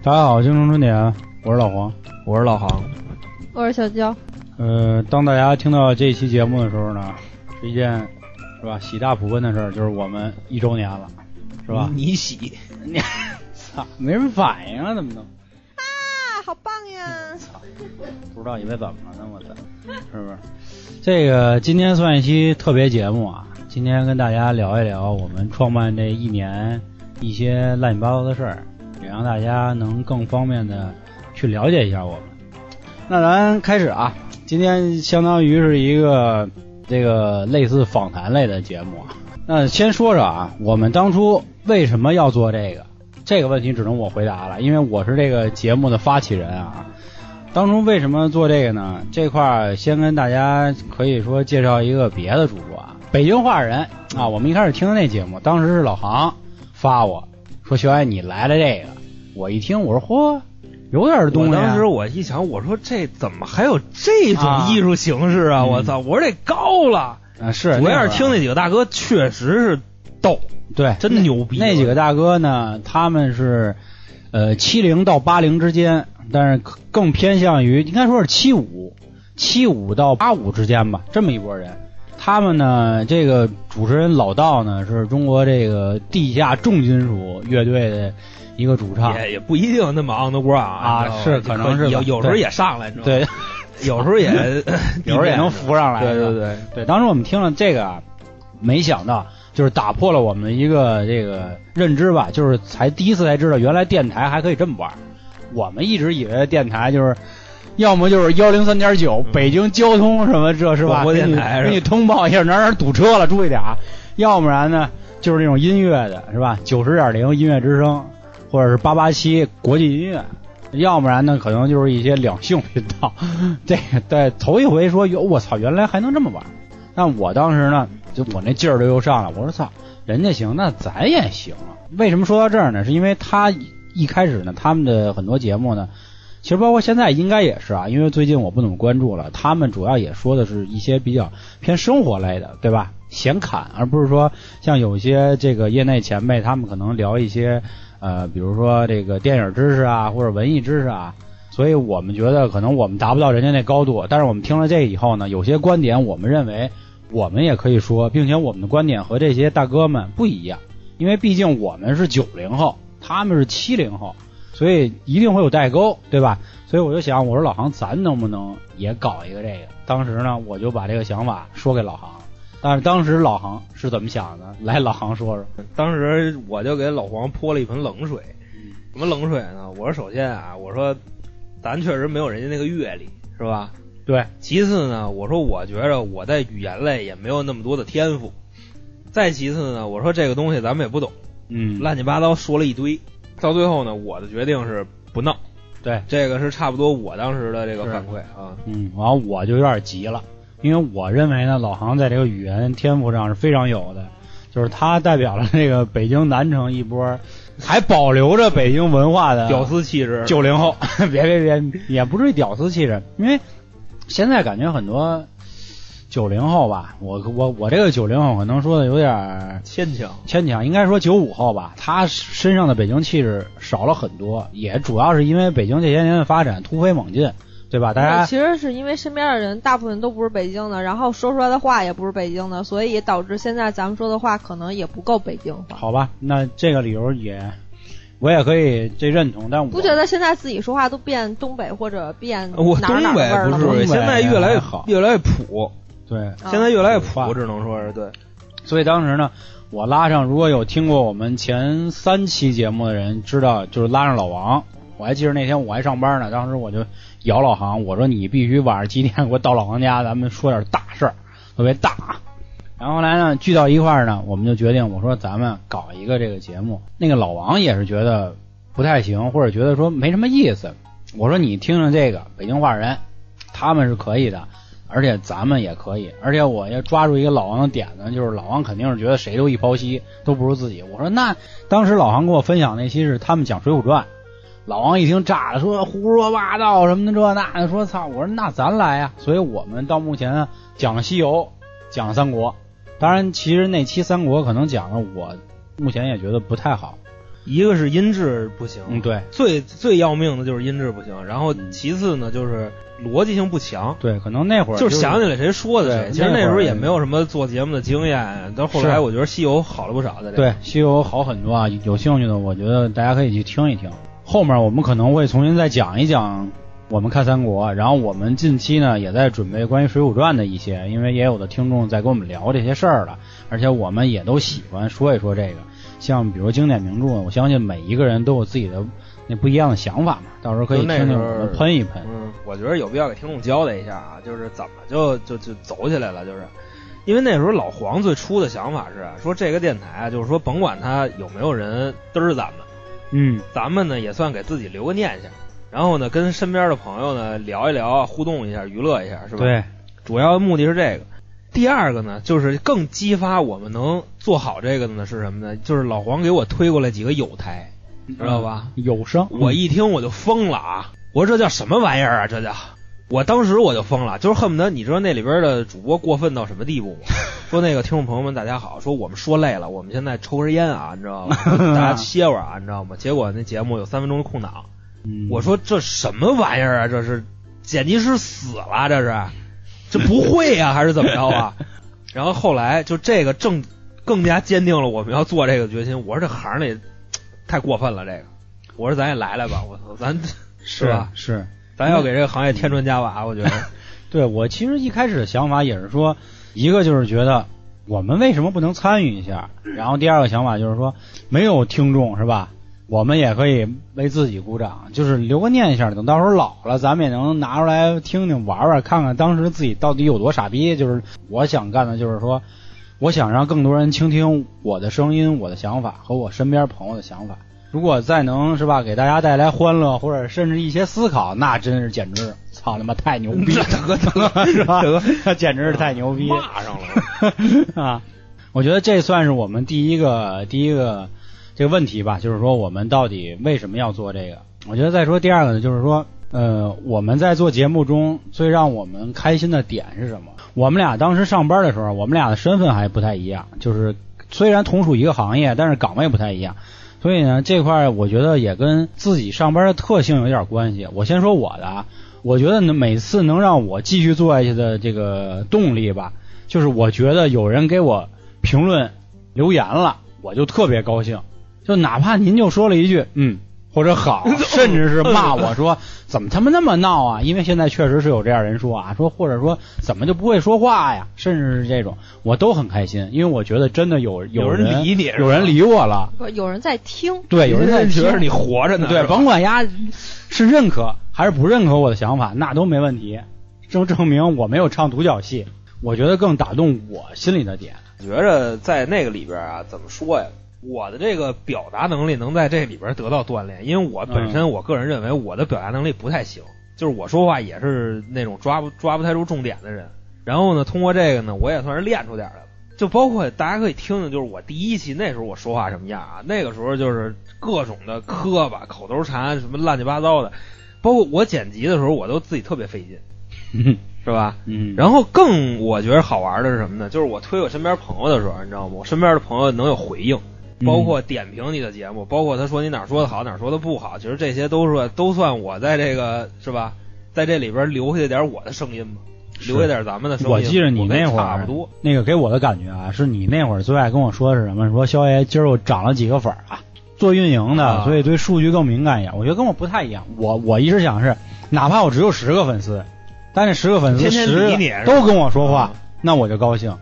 大家好，京城春典，我是老黄，我是老航，我是小娇。呃，当大家听到这期节目的时候呢，是一件是吧喜大普奔的事儿，就是我们一周年了，是吧？你喜，你操，没人反应啊，怎么能？啊，好棒呀！操，不知道以为怎么了呢？我操，是不是？这个今天算一期特别节目啊，今天跟大家聊一聊我们创办这一年一些乱七八糟的事儿，让大家能更方便的去了解一下我们。那咱开始啊，今天相当于是一个这个类似访谈类的节目。那先说说啊，我们当初为什么要做这个？这个问题只能我回答了，因为我是这个节目的发起人啊。当初为什么做这个呢？这块儿先跟大家可以说介绍一个别的主播啊，北京话人啊。我们一开始听的那节目，当时是老航发我说：“小爱你来了这个。”我一听，我说：“嚯，有点东西、啊。”当时我一想，我说这怎么还有这种艺术形式啊？啊我操！我说这高了。啊，是我要是听那那几个大哥，确实是逗，对真牛逼。那几个大哥呢，他们是呃七零到八零之间，但是更偏向于应该说是七五七五到八五之间吧，这么一拨人。他们呢，这个主持人老道呢，是中国这个地下重金属乐队的一个主唱，也也不一定那么 on the ground 啊是可能是有有时候也上来，你知道吗？对，有时候也 有时候也能扶上来。对对对，对，当时我们听了这个啊，没想到就是打破了我们的一个这个认知吧，就是才第一次才知道原来电台还可以这么玩。我们一直以为电台就是。要么就是幺零三点九，北京交通什么这是吧？广播电台给你给你通报一下哪儿哪儿堵车了，注意点啊。要不然呢，就是那种音乐的是吧？九十点零音乐之声，或者是八八七国际音乐。要不然呢，可能就是一些两性频道。这个对头一回说，哟，我操，原来还能这么玩。但我当时呢，就我那劲儿就又上来，我说操，人家行，那咱也行啊。为什么说到这儿呢？是因为他一开始呢，他们的很多节目呢，其实包括现在应该也是啊，因为最近我不怎么关注了，他们主要也说的是一些比较偏生活类的，对吧？闲侃，而不是说像有些这个业内前辈，他们可能聊一些呃，比如说这个电影知识啊，或者文艺知识啊。所以我们觉得可能我们达不到人家那高度，但是我们听了这以后呢，有些观点我们认为我们也可以说，并且我们的观点和这些大哥们不一样，因为毕竟我们是九零后，他们是七零后，所以一定会有代沟，对吧？所以我就想，我说老航，咱能不能也搞一个这个？当时呢，我就把这个想法说给老航，但是当时老航是怎么想的？来，老航说说。当时我就给老黄泼了一盆冷水。嗯什么冷水呢？我说首先啊，我说咱确实没有人家那个阅历，是吧？对，其次呢，我说我觉着我在语言类也没有那么多的天赋。再其次呢，我说这个东西咱们也不懂，嗯，乱七八糟说了一堆。到最后呢，我的决定是不闹。对，这个是差不多我当时的这个反馈啊。嗯，完了我就有点急了，因为我认为呢，老航在这个语言天赋上是非常有的，就是他代表了这个北京南城一波还保留着北京文化的屌丝气质，九零后，别别别，也不至于屌丝气质，因为现在感觉很多九零后吧，我我我这个九零后可能说的有点儿牵强。牵强，应该说九五后吧，他身上的北京气质少了很多，也主要是因为北京这些年的发展突飞猛进，对吧？大家其实是因为身边的人大部分都不是北京的，然后说出来的话也不是北京的，所以导致现在咱们说的话可能也不够北京话。好吧，那这个理由也我也可以这认同，但我不觉得现在自己说话都变东北或者变哪我东儿哪味儿北不是，了？现在越来越好越来越普，对，啊现在越来越普，我，只能说是对。所以当时呢，我拉上如果有听过我们前三期节目的人，知道就是拉上老王。我还记得那天我还上班呢，当时我就姚老航，我说你必须晚上几点给我到老王家，咱们说点大事儿，特别大。然后来呢，聚到一块儿呢，我们就决定，我说咱们搞一个这个节目。那个老王也是觉得不太行，或者觉得说没什么意思。我说你听听这个北京话人，他们是可以的，而且咱们也可以，而且我要抓住一个老王的点子，就是老王肯定是觉得谁都一抛稀，都不如自己。我说那当时老王跟我分享那期是他们讲《水浒传》，老王一听炸了，说胡说八道什么的这那的，说操！我说那咱来呀。所以我们到目前呢讲西游，讲三国。当然，其实那期三国可能讲的我目前也觉得不太好，一个是音质不行，嗯，对最最要命的就是音质不行，然后嗯其次呢就是逻辑性不强。对，可能那会儿就是想起来谁说的谁，其实那时候也没有什么做节目的经验，到后来我觉得西游好了不少在这。对，西游好很多啊，有兴趣的，我觉得大家可以去听一听。后面我们可能会重新再讲一讲我们看三国，然后我们近期呢也在准备关于水浒传的一些，因为也有的听众在跟我们聊这些事儿了，而且我们也都喜欢说一说这个。像比如经典名著，我相信每一个人都有自己的那不一样的想法嘛，到时候可以听听我们喷一喷。嗯，我觉得有必要给听众交代一下啊，就是怎么就就就走起来了，就是因为那时候老黄最初的想法是啊说这个电台啊，就是说甭管他有没有人嘚儿咱们，嗯，咱们呢也算给自己留个念想，然后呢跟身边的朋友呢聊一聊，互动一下，娱乐一下，是吧？，对，主要目的是这个。第二个呢，就是更激发我们能做好这个的呢是什么呢？就是老黄给我推过来几个友台，知道吧？有声，我一听我就疯了啊！我说这叫什么玩意儿啊？这叫，我当时我就疯了，就是恨不得你知道那里边的主播过分到什么地步吗？说那个听众朋友们大家好，说我们说累了，我们现在抽根烟啊，你知道吗？大家歇会儿啊，你知道吗？结果那节目有三分钟的空档，嗯我说这什么玩意儿啊？这是剪辑师死了？这是这不会呀、还是怎么着啊？然后后来就这个正更加坚定了我们要做这个决心。我说这行里 太过分了，这个。我说咱也来来吧，我操，咱是吧？是。咱要给这个行业添砖加瓦，我觉得。对我其实一开始的想法也是说，一个就是觉得我们为什么不能参与一下，然后第二个想法就是说没有听众是吧？我们也可以为自己鼓掌，就是留个念想，等到时候老了，咱们也能拿出来听听、玩玩，看看当时自己到底有多傻逼。就是我想干的，就是说，我想让更多人倾听我的声音、我的想法和我身边朋友的想法。如果再能是吧，给大家带来欢乐，或者甚至一些思考，那真是简直操他妈太牛逼了，是吧？那简直是太牛逼了骂上了。啊！我觉得这算是我们第一个第一个这个问题吧，就是说我们到底为什么要做这个？我觉得再说第二个呢，就是说，呃，我们在做节目中最让我们开心的点是什么？我们俩当时上班的时候，我们俩的身份还不太一样，就是虽然同属一个行业，但是岗位不太一样。所以呢，这块儿我觉得也跟自己上班的特性有点关系。我先说我的啊，我觉得，每次能让我继续做下去的这个动力吧，就是我觉得有人给我评论留言了，我就特别高兴。就哪怕您就说了一句嗯或者好，甚至是骂我说怎么他妈那么闹啊？因为现在确实是有这样人说啊，说或者说怎么就不会说话呀？甚至是这种，我都很开心，因为我觉得真的有有人人理你有人理我了。不有人在听，对，有人在听觉得你活着呢，对，甭管丫是认可还是不认可我的想法，那都没问题，证证明我没有唱独角戏。我觉得更打动我心里的点。觉着在那个里边啊，怎么说呀？我的这个表达能力能在这里边得到锻炼，因为我本身我个人认为我的表达能力不太行，就是我说话也是那种抓不抓不太住重点的人。然后呢，通过这个呢，我也算是练出点来了。就包括大家可以听听，就是我第一期那时候我说话什么样啊？那个时候就是各种的磕巴、口头禅，什么乱七八糟的。包括我剪辑的时候，我都自己特别费劲，是吧？嗯，然后更我觉得好玩的是什么呢？就是我推我身边朋友的时候，你知道吗？我身边的朋友能有回应，嗯包括点评你的节目，包括他说你哪儿说的好，哪儿说的不好，其实这些都是都算我在这个是吧，在这里边留下点我的声音吧，留下点咱们的声音。我记着你那会儿差不多，那个给我的感觉啊，是你那会儿最爱跟我说的是什么？说肖爷今儿我涨了几个粉儿啊，做运营的，啊所以对数据更敏感一点。我觉得跟我不太一样。我我一直想是，哪怕我只有十个粉丝，但是十个粉丝十都跟我说话啊，那我就高兴。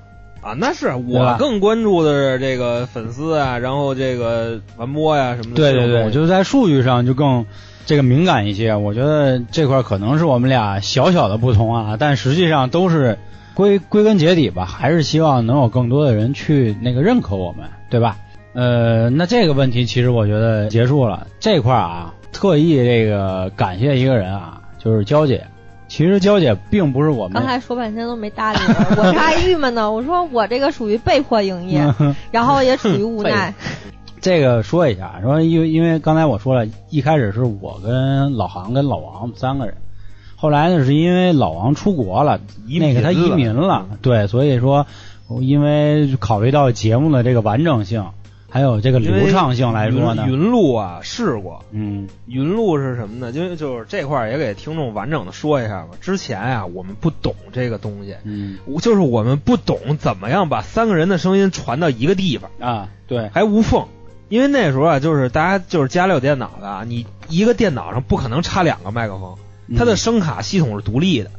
啊，那是我更关注的是这个粉丝啊，然后这个传播呀、什么的。对对对，就是在数据上就更这个敏感一些。我觉得这块可能是我们俩小小的不同啊，但实际上都是归归根结底吧，还是希望能有更多的人去那个认可我们，对吧？呃，那这个问题其实我觉得结束了。这块啊，特意这个感谢一个人啊，就是娇姐。其实娇姐并不是我们刚才说半天都没搭理我，我这还郁闷呢。我说我这个属于被迫营业，然后也属于无奈。这个说一下，说因为因为刚才我说了，一开始是我跟老航跟老王三个人，后来呢是因为老王出国了，移那个他移民了了，对，所以说因为考虑到节目的这个完整性，还有这个流畅性来说呢？云，云录啊试过，嗯。云路是什么呢？因为就是这块儿也给听众完整的说一下吧。之前啊，我们不懂这个东西，嗯。就是我们不懂怎么样把三个人的声音传到一个地方，啊，对，还无缝。因为那时候啊，就是大家就是家里有电脑的啊，你一个电脑上不可能插两个麦克风，它的嗯声卡系统是独立的。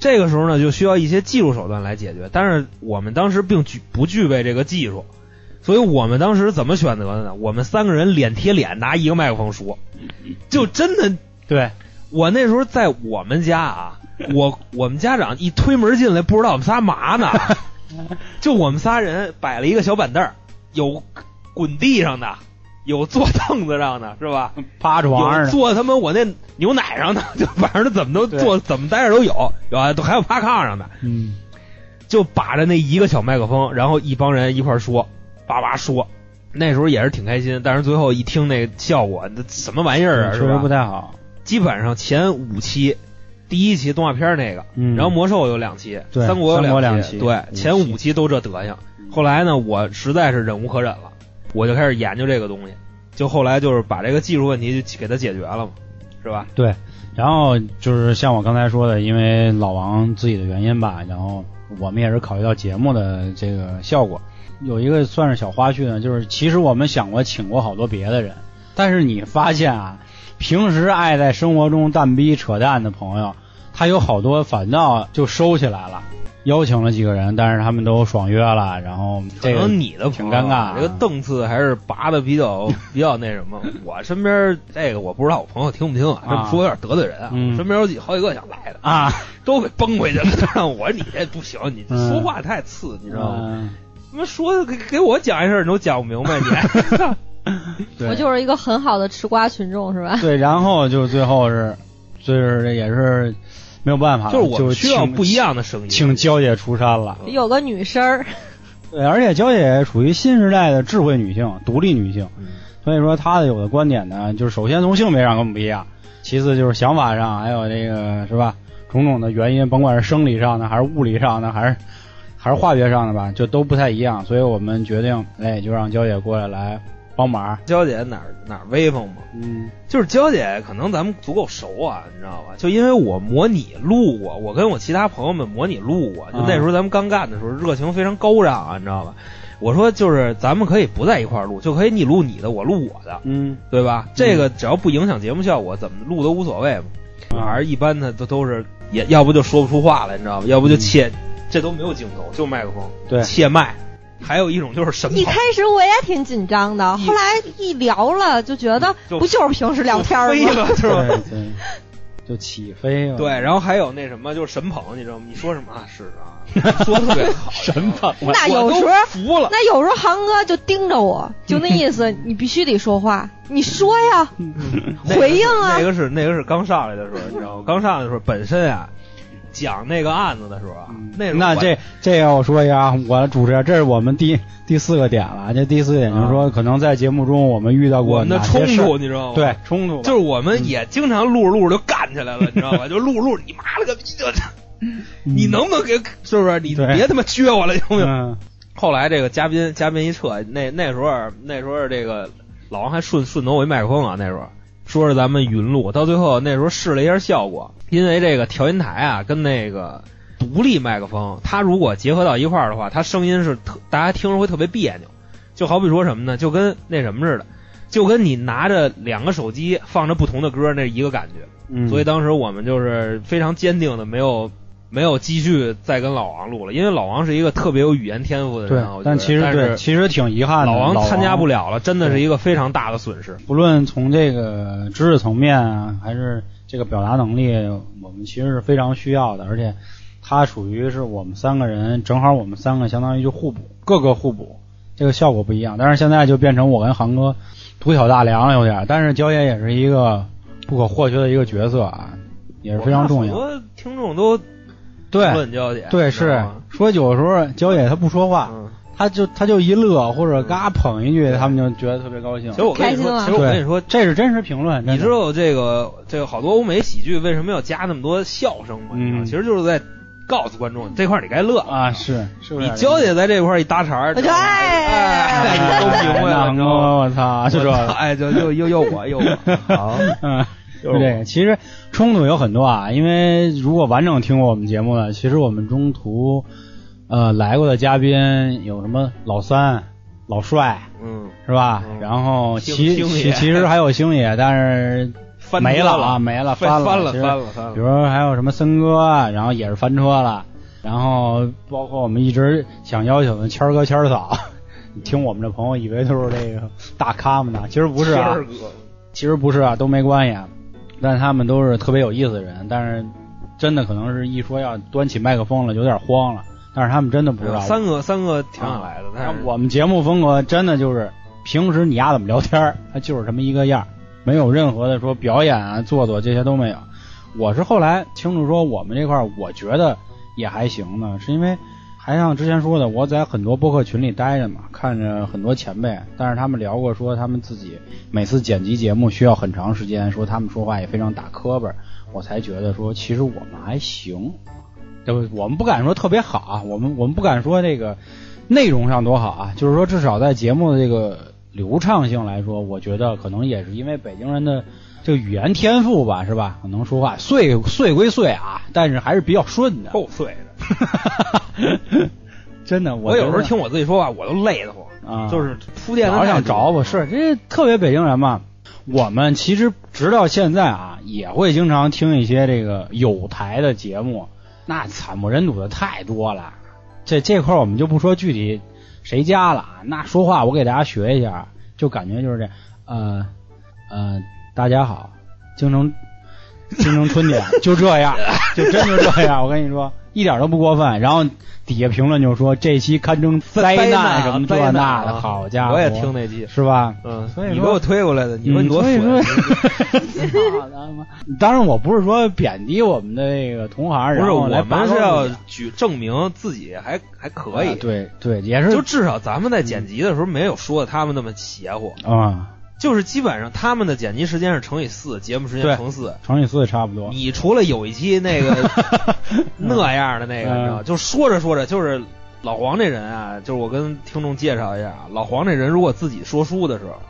这个时候呢，就需要一些技术手段来解决，但是我们当时并具不具备这个技术，所以我们当时怎么选择的呢？我们三个人脸贴脸拿一个麦克风说，就真的，对，我那时候在我们家啊，我我们家长一推门进来，不知道我们仨嘛呢，就我们仨人摆了一个小板凳儿，有滚地上的，有坐凳子上的，是吧？趴床上的，有坐他妈我那牛奶上的，就反正怎么都坐怎么待着都有，有啊，都还有趴炕上的，嗯。就把着那一个小麦克风，然后一帮人一块说，叭叭说。那时候也是挺开心，但是最后一听那效果，那什么玩意儿啊，是吧确实不？太好，基本上前五期，第一期动画片那个，嗯，然后魔兽有两期，三国有三国两期，对，五前五期都这德行。后来呢，我实在是忍无可忍了，我就开始研究这个东西，就后来就是把这个技术问题就给它解决了嘛，是吧？对，然后就是像我刚才说的，因为老王自己的原因吧，然后我们也是考虑到节目的这个效果，有一个算是小花絮呢，就是其实我们想过请过好多别的人，但是你发现啊，平时爱在生活中蛋逼扯淡的朋友，他有好多反倒就收起来了。邀请了几个人，但是他们都爽约了，然后可这个能你的挺尴尬啊这个档次还是拔的比较 比较那什么。我身边这个我不知道我朋友听不听啊，这么说有点得罪人啊。嗯身边有几好几个想来的，啊，都给崩回去了。让 我说你这不行，你说话太次，你知道吗？妈说的给给我讲一声你都讲不明白，你 对我就是一个很好的吃瓜群众，是吧？对，然后就最后是，就是也是没有办法，就是我们需要不一样的声音。请娇姐出山了。有个女声儿，对，而且娇姐属于新时代的智慧女性、独立女性，嗯所以说她的有的观点呢，就是首先从性别上跟我们不一样，其次就是想法上，还有这个是吧，种种的原因，甭管是生理上的，还是物理上的，还是还是化学上的吧，就都不太一样，所以我们决定，哎，就让娇姐过来来帮忙。娇姐哪儿哪儿威风嘛？嗯就是娇姐，可能咱们足够熟啊，你知道吧？就因为我模拟录过，我跟我其他朋友们模拟录过，就啊那时候咱们刚干的时候，热情非常高涨啊，你知道吧？我说就是咱们可以不在一块儿录，就可以你录你的，我录我的，嗯对吧？这个只要不影响节目效果，怎么录都无所谓嘛。反正一般的都都是也要不就说不出话来，你知道吧？要不就切，这都没有镜头，就麦克风，对切麦。还有一种就是神跑一开始我也挺紧张的，后来一聊了就觉得就不就是平时聊天儿吗？飞了，是吧？对对，就起飞了。对，然后还有那什么，就是神捧，你知道吗？你说什么啊？是啊，说的特别好，神捧那有时候服了。那有时候航哥就盯着我，就那意思，你必须得说话，你说呀，回应啊那个是那个是刚上来的时候，你知道吗？刚上来的时候，本身啊，讲那个案子的时候啊，那那这这个我说一下啊，我主持人，这是我们第第四个点了。这第四个点就是说，可能在节目中我们遇到过我们的冲突，你知道吗？对，冲突，就是我们也经常录着录着就干起来了，你知道吧？就录着录着，你妈了个逼的，你能不能给是不是？你别他妈撅我了，行不行？嗯后来这个嘉宾嘉宾一撤，那那时候那时候这个老王还顺顺走我一麦克风啊，那时候说是咱们云录，到最后那时候试了一下效果，因为这个调音台啊跟那个独立麦克风，它如果结合到一块儿的话，它声音是特大家听着会特别别扭，就好比说什么呢？就跟那什么似的，就跟你拿着两个手机放着不同的歌那一个感觉。嗯，所以当时我们就是非常坚定的没有没有继续再跟老王录了，因为老王是一个特别有语言天赋的人但其实对，是其实挺遗憾的。老王王参加不，了了，真的是一个非常大的损失。不论从这个知识层面啊，还是这个表达能力，我们其实是非常需要的。而且他属于是我们三个人，正好我们三个相当于就互补，各个互补，这个效果不一样。但是现在就变成我跟航哥独挑大梁有点儿，但是焦爷也是一个不可或缺的一个角色啊，也是非常重要。很多听众都对问焦姐，对，是说有时候焦野他不说话，嗯，他就他就一乐或者嘎捧一句，他们就觉得特别高兴。其。实我跟你说，开心了。其实我跟你说，这是真实评论，你知道这个这个好多欧美喜剧为什么要加那么多笑声吗？嗯。其实就是在告诉观众这块儿你该乐啊，是。是不是？你娇姐在这块儿一搭茬哎哎，都明白了，你知道吗？我操，就这个，哎，就又又又我又我，好，嗯，就是这个。其实冲突有很多啊，因为如果完整听过我们节目的，其实我们中途呃来过的嘉宾有什么老三、老帅嗯，是吧？嗯。然后星其星爷。其其实还有星爷，但是翻没了车了啊，没了，翻了，其实翻了翻了。翻了，比如说还有什么森哥，然后也是翻车了，然后包括我们一直想邀请的谦儿哥、谦儿嫂，听我们这朋友以为都是这个大咖们呢，其实不是啊谦，儿哥。其实不是啊，都没关系啊，但他们都是特别有意思的人，但是真的可能是一说要端起麦克风了，有点慌了，但是他们真的不知道。三个三个挺想来的，但是我们节目风格真的就是平时你丫怎么聊天儿，他就是这么一个样儿，没有任何的说表演啊、做作这些都没有。我是后来清楚说我们这块儿，我觉得也还行呢，是因为还像之前说的，我在很多播客群里待着嘛，看着很多前辈，但是他们聊过说他们自己每次剪辑节目需要很长时间，说他们说话也非常打磕巴儿，我才觉得说其实我们还行。对不？我们不敢说特别好啊，我们我们不敢说这个内容上多好啊，就是说至少在节目的这个流畅性来说，我觉得可能也是因为北京人的这个语言天赋吧，是吧？可能说话碎碎归碎啊，但是还是比较顺的。够碎的。真的，我有时候听我自己说话，我都累得慌，啊，就是铺垫的老想着我，是这特别北京人嘛。我们其实直到现在啊，也会经常听一些这个有台的节目，那惨不忍睹的太多了。这这块我们就不说具体谁家了啊，那说话我给大家学一下，就感觉就是这，呃呃，大家好，京城京城春天就这样，就真就这样，我跟你说，一点都不过分。然后底下评论就说这期堪称灾难难什么这那的，啊好家伙，我也听那期，是吧？嗯，所以你给我推过来的，你说嗯你多损！当然，我不是说贬低我们的那个同行，不是我们是要举证明自己还还可以啊，对对，也是就至少咱们在剪辑的时候没有说的他们那么邪乎，啊，就是基本上他们的剪辑时间是乘以四，节目时间乘四。乘以四也差不多。你除了有一期那个 那样的那个，嗯你知道，就说着说着，就是老黄这人啊，就是我跟听众介绍一下啊，老黄这人如果自己说书的时候，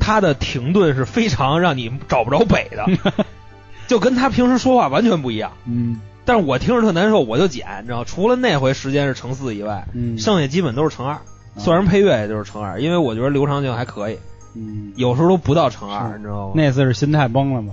他的停顿是非常让你找不着北的，就跟他平时说话完全不一样。嗯但是我听着特难受，我就剪，你知道，除了那回时间是乘四以外，嗯，剩下基本都是乘二。算上配乐也就是乘二，因为我觉得流畅性还可以，嗯，有时候都不到乘二，你知道吗？那次是心态崩了嘛，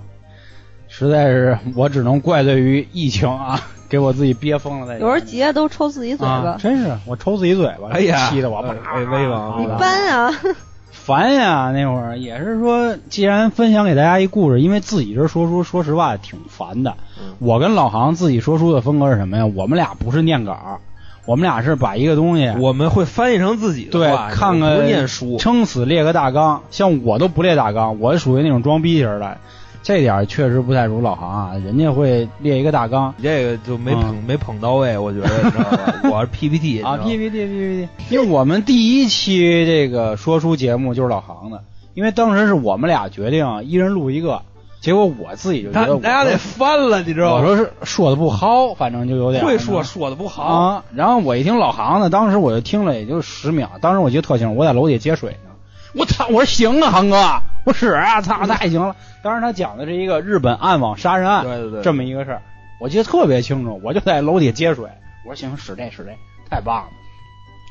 实在是我只能怪罪于疫情啊，给我自己憋疯了在。有时候急了都抽自己嘴啊，巴，真是我抽自己嘴巴，哎呀气得我呃啪威威王你啪搬啊，烦呀！那会儿也是说，既然分享给大家一故事，因为自己这说书，说实话挺烦的。嗯我跟老航自己说书的风格是什么呀？我们俩不是念稿，我们俩是把一个东西我们会翻译成自己的对看，看不念书，撑死列个大纲。像我都不列大纲，我属于那种装逼型的，这点确实不太如老航啊。人家会列一个大纲你这个就没捧、没捧到位，我觉得你知道吧？我是 PPT 啊，PPT PPT，因为我们第一期这个说书节目就是老航的，因为当时是我们俩决定一人录一个，结果我自己就觉得我大家得翻了，你知道吗？我说是说的不好，反正就有点会说说的不好，啊。然后我一听老航的，当时我就听了也就十秒，当时我记得特清楚，我在楼底下接水呢。我操！我说行啊，航哥，我使啊，操，太行了。当时他讲的是一个日本暗网杀人案，对对对，这么一个事儿，我记得特别清楚。我就在楼底下接水，我说行，使这使这，太棒了。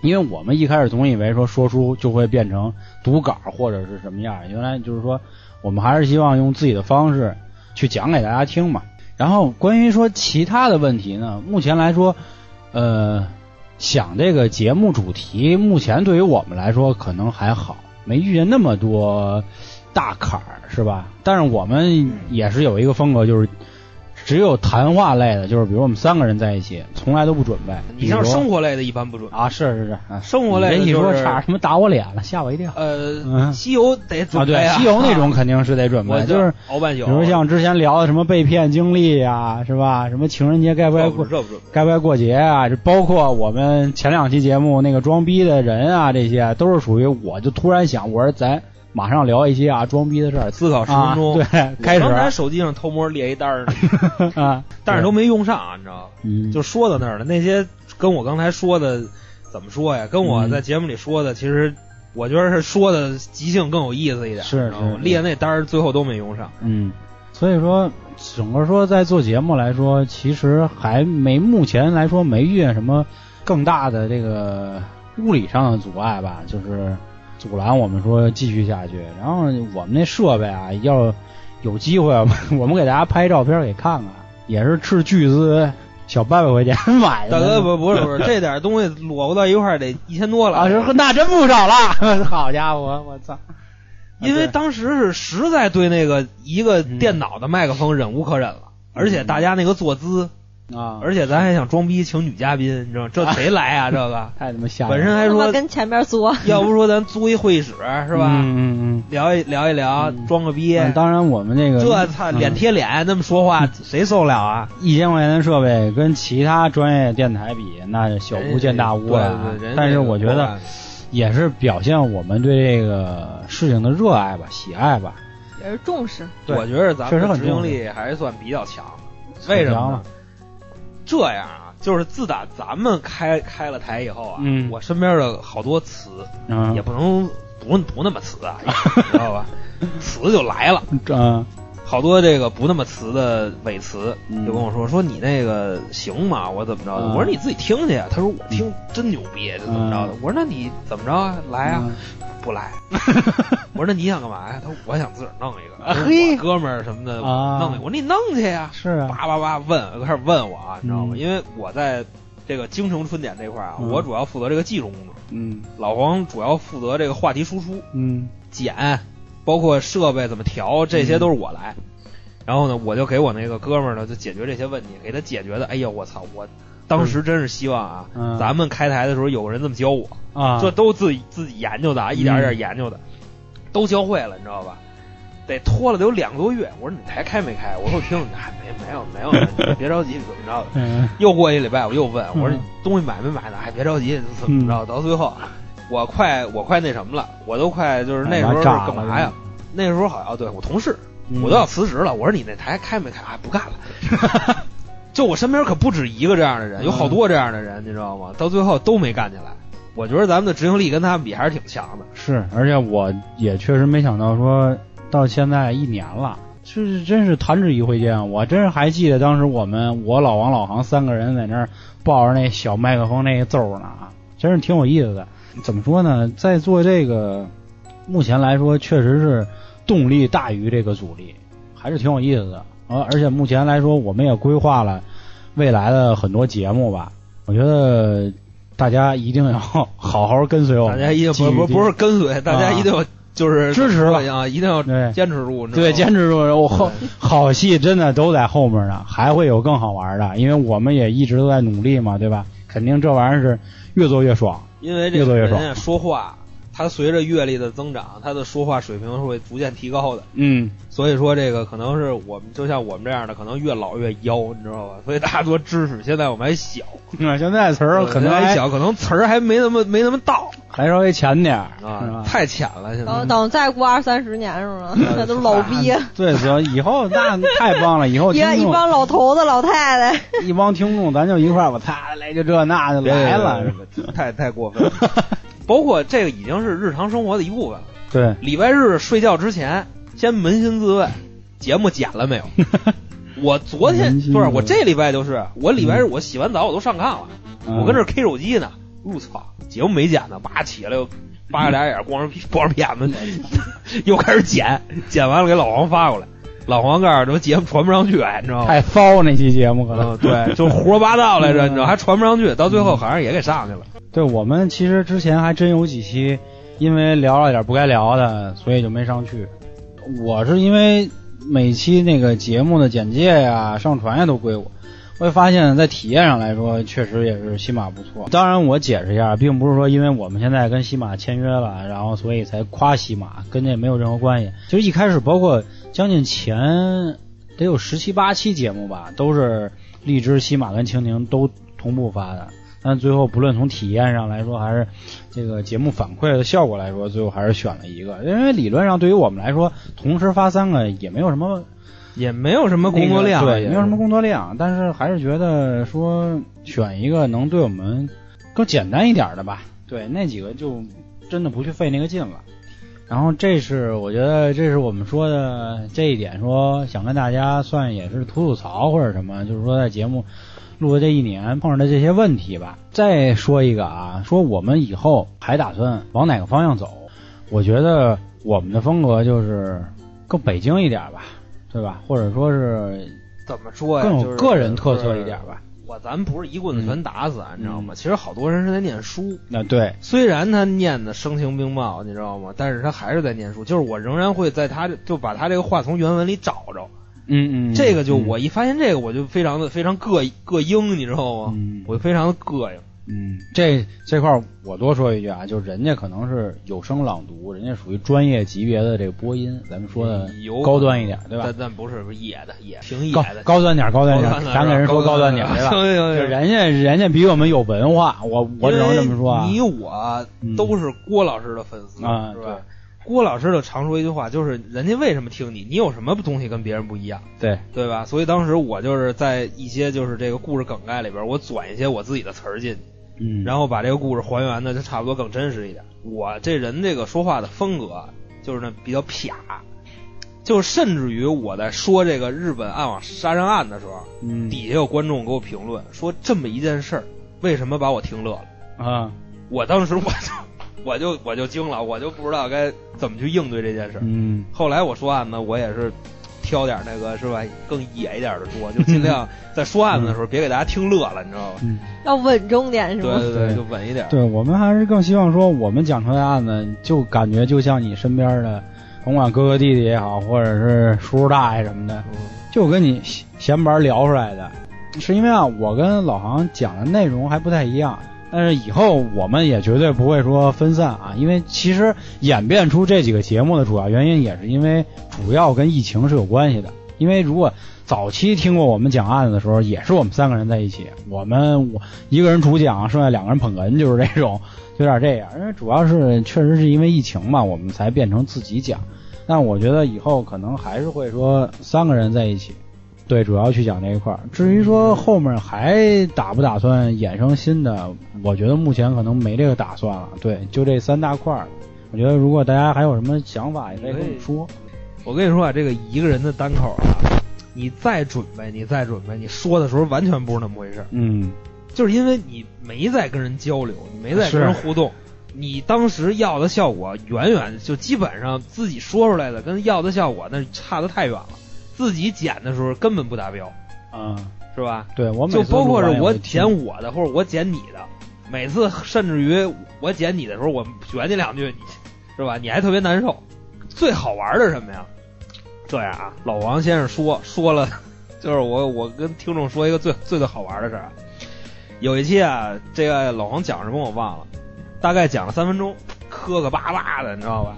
因为我们一开始总以为说说书就会变成读稿或者是什么样，原来就是说我们还是希望用自己的方式去讲给大家听嘛。然后关于说其他的问题呢，目前来说，呃，想这个节目主题，目前对于我们来说可能还好，没遇见那么多大坎儿，是吧？但是我们也是有一个风格，就是只有谈话类的，就是比如我们三个人在一起，从来都不准备。你像生活类的一般不准，啊，是是是，啊生活类你这一说差点什么打我脸了，吓我一跳。呃，嗯西游得准备啊，西游那种肯定是得准我备，就是熬半宿，比如像之前聊的什么被骗经历呀，是吧？什么情人节该不该过该不该过节啊？这包括我们前两期节目那个装逼的人啊，这些都是属于我就突然想，我说咱马上聊一些啊装逼的事儿，思考十啊分钟，对，开始我刚才手机上偷摸列一单儿呢，啊，但是都没用上，你知道吗？嗯，就说到那儿了。那些跟我刚才说的怎么说呀？跟我嗯在节目里说的，其实我觉得是说的即兴更有意思一点。是是列那单儿最后都没用上。嗯，所以说整个说在做节目来说，其实还没目前来说没遇见什么更大的这个物理上的阻碍吧，就是阻拦我们说继续下去。然后我们那设备啊，要有机会 我们给大家拍照片给看看，也是斥巨资小八百块钱买的。大哥不不是不是，这点东西摞不到一块儿得一千多了啊，是那真不少了，好家伙，我操！因为当时是实在对那个一个嗯电脑的麦克风忍无可忍了，而且大家那个坐姿，啊，而且咱还想装逼请女嘉宾，你知道？这谁来啊？这个 太他妈吓人了，本身还说，他妈跟前边作，要不说咱租一会议室是吧？嗯嗯嗯。聊一聊一聊，嗯装个逼。嗯当然，我们这个这操脸贴脸那么说话，谁受得了啊？一千块钱的设备跟其他专业电台比，那小巫见大巫了但是我觉得也是表现我们对这个事情的热爱吧、喜爱吧。也是重视。我觉得咱确实们的执行力还是算比较强。为什么？这样啊，就是自打咱们开开了台以后啊，嗯。我身边的好多词嗯，也不能不不那么词啊，你知道吧？词就来了，嗯好多这个不那么词的伪词嗯就跟我说说你那个行吗？我怎么着的？嗯我说你自己听去呀。他说我听真牛逼，就怎么着的？嗯我说那你怎么着啊？来啊？嗯不来。我说那你想干嘛呀？他说我想自个儿弄一个，啊 嘿哥们儿什么的啊弄一个。我说你弄去呀。是啊，叭叭叭问，开始问我啊，你知道吗？嗯因为我在这个京城春点这块啊，嗯我主要负责这个技术工作，嗯老黄主要负责这个话题输出、嗯剪，包括设备怎么调，这些嗯都是我来。然后呢，我就给我那个哥们儿呢，就解决这些问题，给他解决的。哎呀，我操！我当时真是希望啊，嗯咱们开台的时候有个人这么教我，啊，这都自己自己研究的啊，一点一嗯点研究的，都教会了，你知道吧？得拖了得有两个多月。我说你台开没开？我说我听，哎，没没有没有，你别着急，怎么着 又过一礼拜，我又问，我说东西买没买呢？还别着急，怎么着？到最后，我快我快那什么了，我都快就是那时候是干嘛呀？那时候好像对我同事，嗯我都要辞职了。我说你那台开没开？哎，不干了。就我身边可不止一个这样的人，有好多这样的人，你知道吗？到最后都没干起来。我觉得咱们的执行力跟他们比还是挺强的。是，而且我也确实没想到说到现在一年了。是真是弹指一挥间，我真是还记得当时我们我老王老杭三个人在那儿抱着那小麦克风那个奏呢啊，真是挺有意思的。怎么说呢，在做这个，目前来说确实是动力大于这个阻力，还是挺有意思的。而而且目前来说，我们也规划了未来的很多节目吧。我觉得大家一定要 好好跟随我们，大家一定不不不是跟随，大家一定要就是支持吧啊，一定要对坚持住。对，坚持住！我后好戏真的都在后面呢，还会有更好玩的，因为我们也一直都在努力嘛，对吧？肯定这玩意儿是越做越爽。因为这越做越爽说话，他随着阅历的增长，他的说话水平是会逐渐提高的。嗯，所以说，这个可能是我们就像我们这样的，可能越老越妖，你知道吧？所以大家多支持。现在我们还小，那现在词儿可能还还小，可能词儿还没那么没那么到还稍微浅点儿啊，太浅了。现在等等再过二三十年是吗？嗯 那都老逼，对，所以以后 那太棒了，以后一帮老头子老太太，一帮听众，咱就一块儿，我擦，来就这那就来了。别别太太过分了。包括这个已经是日常生活的一部分了。对，礼拜日睡觉之前，先扪心自问，节目剪了没有？我昨天不是我这礼拜就是我礼拜日我洗完澡我都上炕了，嗯我跟这儿 K 手机呢，我操，节目没剪呢，叭起来又扒着俩眼，光着屁光着片子，又开始剪，剪完了给老黄发过来，老黄告诉我节目传不上去，哎，你知道吗？太骚那期节目可能嗯，对，就胡说八道来着，嗯你知道，还传不上去，到最后好像也给上去了。对我们其实之前还真有几期，因为聊了点不该聊的，所以就没上去。我是因为每期那个节目的简介呀、上传呀都归我，我也发现，在体验上来说，确实也是西马不错。当然，我解释一下，并不是说因为我们现在跟西马签约了，然后所以才夸西马，跟这没有任何关系。其实一开始，包括将近前得有十七八期节目吧，都是荔枝、西马跟蜻蜓都同步发的。但最后不论从体验上来说，还是这个节目反馈的效果来说，最后还是选了一个，因为理论上对于我们来说，同时发三个也没有什么也没有什么工作量，那个对，也没有什么工作量，但是还是觉得说选一个能对我们更简单一点的吧。对，那几个就真的不去费那个劲了。然后这是我觉得这是我们说的这一点，说想跟大家算也是吐吐槽或者什么，就是说在节目录的这一年碰上的这些问题吧。再说一个啊，说我们以后还打算往哪个方向走？我觉得我们的风格就是更北京一点吧，对吧？或者说是怎么说呀？更有个人特色一点吧。我咱不是一棍子全打死，你知道吗？其实好多人是在念书，那对，虽然他念的声情并茂，你知道吗？但是他还是在念书。就是我仍然会在他就把他这个话从原文里找着。嗯嗯，这个就嗯我一发现这个，我就非常的非常膈膈应，你知道吗？嗯我就非常的膈应。嗯，这这块儿我多说一句啊，就人家可能是有声朗读，人家属于专业级别的这个播音，咱们说的高端一点，对吧但？但不是不是野的野，挺野的。高端点，高端点高端，点咱给人说高端点，对吧？行行行就人家人家比我们有文化，我我只能这么说啊。你我嗯都是郭老师的粉丝，啊是吧？郭老师就常说一句话，就是人家为什么听你？你有什么东西跟别人不一样，对，对吧？所以当时我就是在一些就是这个故事梗概里边，我转一些我自己的词儿进去，嗯，然后把这个故事还原的就差不多更真实一点。我这人这个说话的风格就是那比较撇，就甚至于我在说这个日本暗网杀人案的时候，嗯底下有观众给我评论说这么一件事儿，为什么把我听乐了？啊，我当时我就我就 我就惊了，我就不知道该怎么去应对这件事儿。嗯后来我说案子，我也是挑点那个是吧，更野一点的说，就尽量 在说案子的时候别给大家听乐了，你知道吧？嗯，要稳重点是吗？对对对，就稳一点。对我们还是更希望说，我们讲出来的案子，就感觉就像你身边的，甭管哥哥弟弟也好，或者是叔叔大爷什么的，嗯就跟你闲闲白聊出来的。是因为啊，我跟老航讲的内容还不太一样，但是以后我们也绝对不会说分散啊，因为其实演变出这几个节目的主要原因，也是因为主要跟疫情是有关系的。因为如果早期听过我们讲案子的时候，也是我们三个人在一起，我们我一个人主讲，剩下两个人捧哏，就是这种，有点这样。因为主要是确实是因为疫情嘛，我们才变成自己讲。但我觉得以后可能还是会说三个人在一起，对，主要去讲这一块儿。至于说后面还打不打算衍生新的，我觉得目前可能没这个打算了。对，就这三大块儿。我觉得如果大家还有什么想法，也可以跟我们说。我跟你说啊，这个一个人的单口啊，你再准备，你再准备，你说的时候完全不是那么回事儿，嗯，就是因为你没在跟人交流，你没在跟人互动，你当时要的效果远远就基本上自己说出来的跟要的效果那差的太远了，自己剪的时候根本不达标，嗯、是吧？对我每就包括是我剪我的或者我剪你的，每次甚至于我剪你的时候，我卷你两句，你是吧？你还特别难受。最好玩的是什么呀？这样啊，老王先生说说了，就是我我跟听众说一个最最最好玩的事儿啊。有一期啊，这个老王讲什么我忘了，大概讲了三分钟，磕磕巴巴的，你知道吧？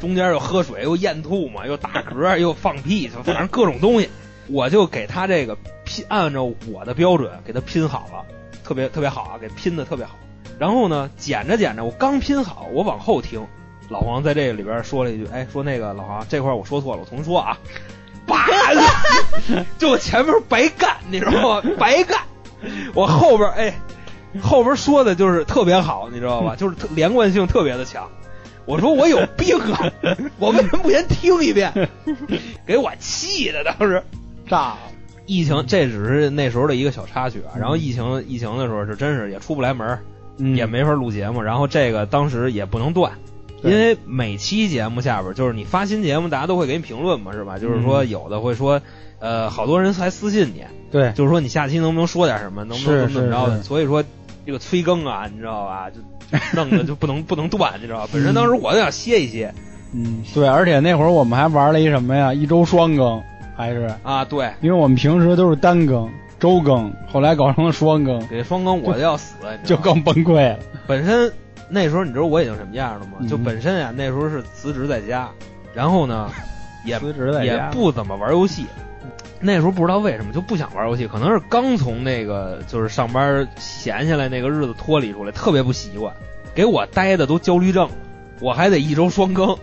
中间又喝水，又咽吐沫，又打嗝，又放屁，就反正各种东西。我就给他这个拼，按照我的标准给他拼好了，特别特别好啊，给拼的特别好。然后呢，剪着剪着，我刚拼好，我往后听，老黄在这个里边说了一句：“哎，说那个老黄这块我说错了，我重说啊。”叭，就我前面白干，你知道吗？白干。我后边哎，后边说的就是特别好，你知道吧？就是特连贯性特别的强。我说我有病啊！我为什么不先听一遍？给我气的当时。炸了。疫情这只是那时候的一个小插曲啊，然后疫情疫情的时候是真是也出不来门也没法录节目，然后这个当时也不能断，因为每期节目下边就是你发新节目，大家都会给你评论嘛，是吧？就是说嗯有的会说，呃，好多人还私信你，对，就是说你下期能不能说点什么，能不能是怎么怎么着的，所以说这个催更啊，你知道吧？就 弄的就不能不能断，你知道吧？本身当时我就想歇一歇嗯，对，而且那会儿我们还玩了一什么呀？一周双更，还是啊，对，因为我们平时都是单更、周更，后来搞成了双更，给双更我就要死，你知道吗就更崩溃了。本身那时候你知道我已经什么样了吗？嗯就本身呀、那时候是辞职在家，然后呢 也辞职在也家，不怎么玩游戏。那时候不知道为什么就不想玩游戏，可能是刚从那个就是上班闲下来那个日子脱离出来，特别不习惯，给我待的都焦虑症了。我还得一周双更，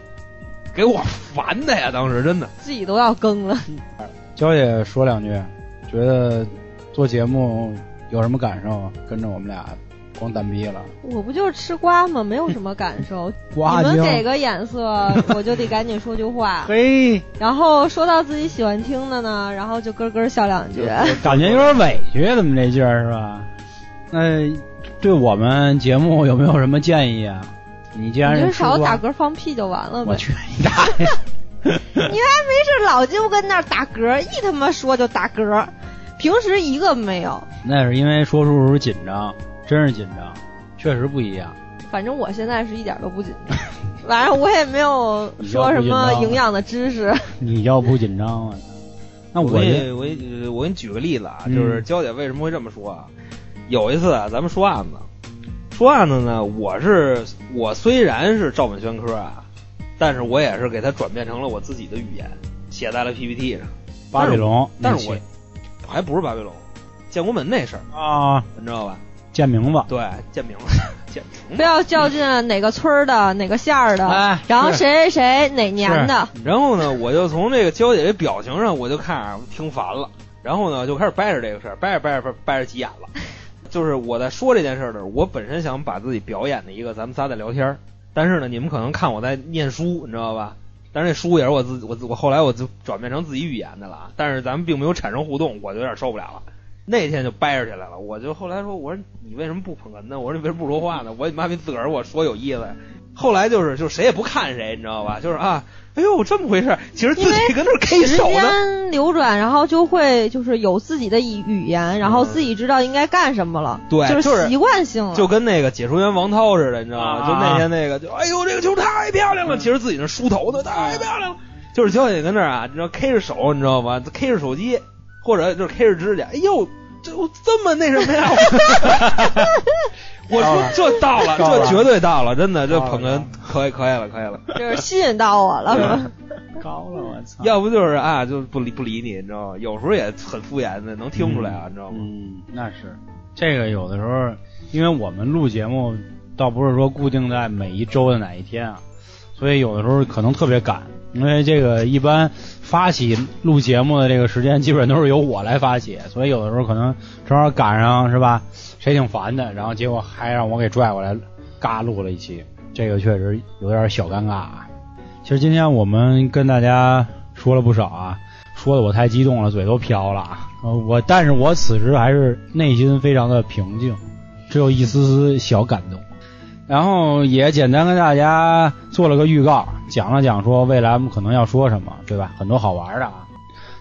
给我烦的呀！当时真的，自己都要更了。娇姐说两句，觉得做节目有什么感受？跟着我们俩光蛋逼了。我不就是吃瓜吗？没有什么感受。瓜你们给个眼色，我就得赶紧说句话。嘿，然后说到自己喜欢听的呢，然后就咯咯笑两句。感觉有点委屈，怎么这劲儿是吧？那对我们节目有没有什么建议啊？你既然你就少打嗝放屁就完了呗。我去你大爷！你还没事老就跟那儿打嗝，一他妈说就打嗝，平时一个没有。那是因为说书时候紧张，真是紧张，确实不一样。反正我现在是一点都不紧张，反正我也没有 说什么营养的知识。你要不紧张，啊！那我我这给你我给你我给你举个例子啊，嗯就是娇姐为什么会这么说啊？有一次啊，咱们说案子，说案子呢，我是我虽然是照本宣科啊，但是我也是给它转变成了我自己的语言，写在了 PPT 上。巴比龙，但是我还不是巴比龙，建国门那事儿，啊，你知道吧？建名字，对，建名字，建名不。要较劲哪个村儿的哪个县儿的，哎然后谁谁谁哪年的，然后呢，我就从这个娇姐这表情上，我就看着听烦了，然后呢，就开始掰扯这个事儿，掰着掰着掰着掰着急眼了。就是我在说这件事儿的时候，我本身想把自己表演的一个咱们仨在聊天儿，但是呢，你们可能看我在念书，你知道吧？但是这书也是我自我我后来我就转变成自己语言的了啊，但是咱们并没有产生互动，我就有点受不了了。那天就掰扯起来了，我就后来说，我说你为什么不捧哏呢？我说你为什么不说话呢？我你妈逼自个儿我说有意思呀。后来就是就谁也不看谁，你知道吧？就是啊，哎呦这么回事儿，其实自己跟那儿 K 时手呢。间流转，然后就会就是有自己的语语言，然后自己知道应该干什么了，对就就是习惯性了。就跟那个解说员王涛似的，你知道吗？啊就那天那个，就哎呦这个球太漂亮了，其实自己那梳头的太漂亮了，就是娇姐跟那儿啊，你知道 K 着手，你知道吗？K 着手机，或者就是 K 着指甲，哎呦，这这么那什么呀？我说这到了，这绝对到了，真的，这捧哏可以可以了，可以了。就是吸引到我了？高了，我操！要不就是啊，就不理不理你，你知道吗？有时候也很敷衍的，能听出来啊，你知道吗？嗯，那是这个有的时候，因为我们录节目倒不是说固定在每一周的哪一天啊，所以有的时候可能特别赶，因为这个一般发起录节目的这个时间基本都是由我来发起，所以有的时候可能正好赶上是吧？谁挺烦的，然后结果还让我给拽过来，嘎录了一期，这个确实有点小尴尬啊。其实今天我们跟大家说了不少啊，说的我太激动了，嘴都飘了。我但是我此时还是内心非常的平静，只有一丝丝小感动。然后也简单跟大家做了个预告，讲了讲说未来我们可能要说什么，对吧？很多好玩的啊。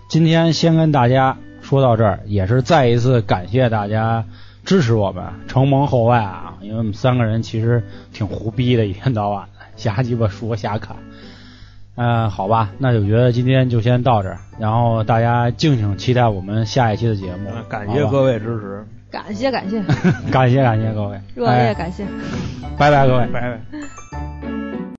今天先跟大家说到这儿，也是再一次感谢大家支持我们，承蒙厚爱啊！因为我们三个人其实挺胡逼的，一天到晚的瞎鸡巴说瞎侃。嗯、好吧，那就觉得今天就先到这儿，然后大家敬请期待我们下一期的节目。感谢各位支持，感谢感谢，感谢 感谢各位，热烈哎感谢。拜拜各位。拜拜。